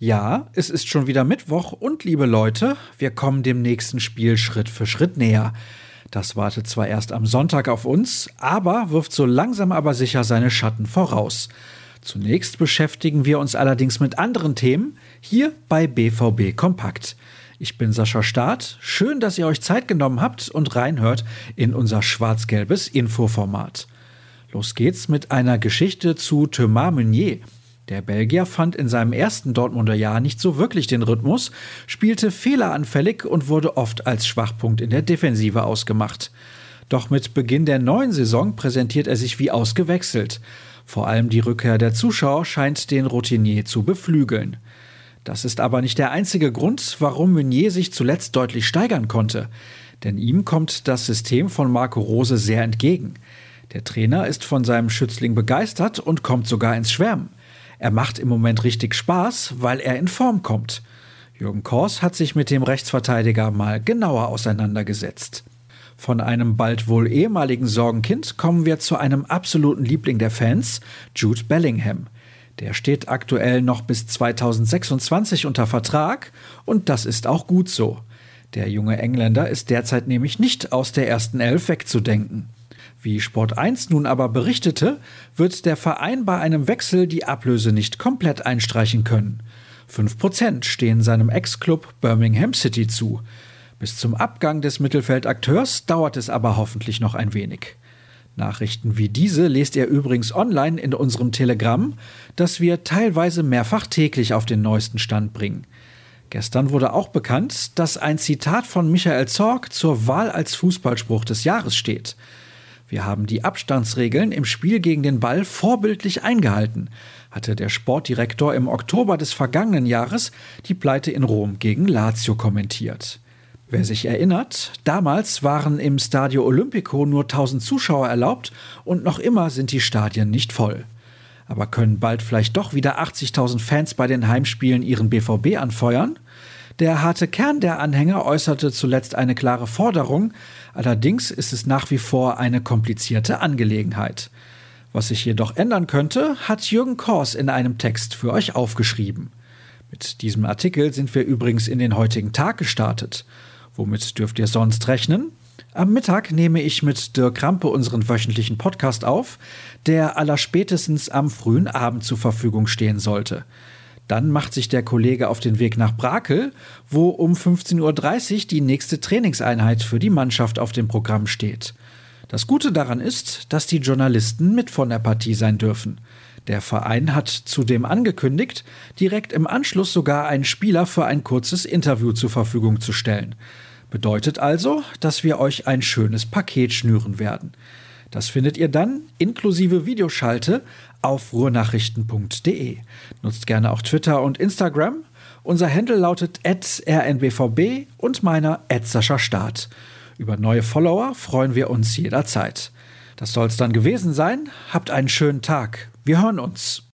Ja, es ist schon wieder Mittwoch und liebe Leute, wir kommen dem nächsten Spiel Schritt für Schritt näher. Das wartet zwar erst am Sonntag auf uns, aber wirft so langsam aber sicher seine Schatten voraus. Zunächst beschäftigen wir uns allerdings mit anderen Themen hier bei BVB Kompakt. Ich bin Sascha Staat. Schön, dass ihr euch Zeit genommen habt und reinhört in unser schwarz-gelbes Infoformat. Los geht's mit einer Geschichte zu Thomas Meunier. Der Belgier fand in seinem ersten Dortmunder Jahr nicht so wirklich den Rhythmus, spielte fehleranfällig und wurde oft als Schwachpunkt in der Defensive ausgemacht. Doch mit Beginn der neuen Saison präsentiert er sich wie ausgewechselt. Vor allem die Rückkehr der Zuschauer scheint den Routinier zu beflügeln. Das ist aber nicht der einzige Grund, warum Meunier sich zuletzt deutlich steigern konnte. Denn ihm kommt das System von Marco Rose sehr entgegen. Der Trainer ist von seinem Schützling begeistert und kommt sogar ins Schwärmen. Er macht im Moment richtig Spaß, weil er in Form kommt. Jürgen Kors hat sich mit dem Rechtsverteidiger mal genauer auseinandergesetzt. Von einem bald wohl ehemaligen Sorgenkind kommen wir zu einem absoluten Liebling der Fans, Jude Bellingham. Der steht aktuell noch bis 2026 unter Vertrag und das ist auch gut so. Der junge Engländer ist derzeit nämlich nicht aus der ersten Elf wegzudenken. Wie Sport 1 nun aber berichtete, wird der Verein bei einem Wechsel die Ablöse nicht komplett einstreichen können. 5% stehen seinem Ex-Club Birmingham City zu. Bis zum Abgang des Mittelfeldakteurs dauert es aber hoffentlich noch ein wenig. Nachrichten wie diese lest ihr übrigens online in unserem Telegramm, das wir teilweise mehrfach täglich auf den neuesten Stand bringen. Gestern wurde auch bekannt, dass ein Zitat von Michael Zorg zur Wahl als Fußballspruch des Jahres steht. Wir haben die Abstandsregeln im Spiel gegen den Ball vorbildlich eingehalten, hatte der Sportdirektor im Oktober des vergangenen Jahres die Pleite in Rom gegen Lazio kommentiert. Wer sich erinnert, damals waren im Stadio Olimpico nur 1000 Zuschauer erlaubt und noch immer sind die Stadien nicht voll. Aber können bald vielleicht doch wieder 80.000 Fans bei den Heimspielen ihren BVB anfeuern? Der harte Kern der Anhänger äußerte zuletzt eine klare Forderung, allerdings ist es nach wie vor eine komplizierte Angelegenheit. Was sich jedoch ändern könnte, hat Jürgen Kors in einem Text für euch aufgeschrieben. Mit diesem Artikel sind wir übrigens in den heutigen Tag gestartet. Womit dürft ihr sonst rechnen? Am Mittag nehme ich mit Dirk Rampe unseren wöchentlichen Podcast auf, der allerspätestens am frühen Abend zur Verfügung stehen sollte. Dann macht sich der Kollege auf den Weg nach Brakel, wo um 15.30 Uhr die nächste Trainingseinheit für die Mannschaft auf dem Programm steht. Das Gute daran ist, dass die Journalisten mit von der Partie sein dürfen. Der Verein hat zudem angekündigt, direkt im Anschluss sogar einen Spieler für ein kurzes Interview zur Verfügung zu stellen. Bedeutet also, dass wir euch ein schönes Paket schnüren werden. Das findet ihr dann inklusive Videoschalte auf ruhrnachrichten.de. Nutzt gerne auch Twitter und Instagram. Unser Handle lautet rnbvb und meiner Start. Über neue Follower freuen wir uns jederzeit. Das soll es dann gewesen sein. Habt einen schönen Tag. Wir hören uns.